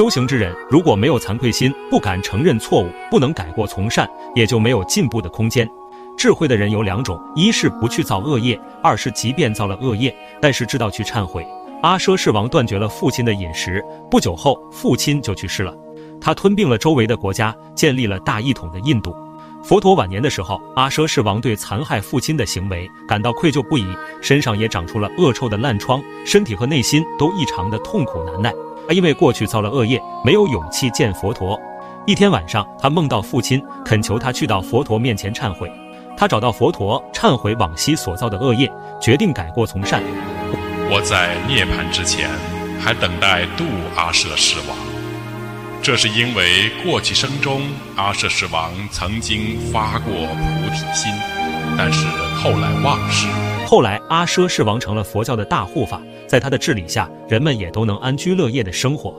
修行之人如果没有惭愧心，不敢承认错误，不能改过从善，也就没有进步的空间。智慧的人有两种，一是不去造恶业，二是即便造了恶业，但是知道去忏悔。阿奢世王断绝了父亲的饮食，不久后父亲就去世了。他吞并了周围的国家，建立了大一统的印度。佛陀晚年的时候，阿奢世王对残害父亲的行为感到愧疚不已，身上也长出了恶臭的烂疮，身体和内心都异常的痛苦难耐。他因为过去造了恶业，没有勇气见佛陀。一天晚上，他梦到父亲恳求他去到佛陀面前忏悔。他找到佛陀，忏悔往昔所造的恶业，决定改过从善。我在涅槃之前，还等待度阿舍世王。这是因为过去生中阿舍世王曾经发过菩提心，但是后来忘失。后来阿奢世王成了佛教的大护法，在他的治理下，人们也都能安居乐业的生活。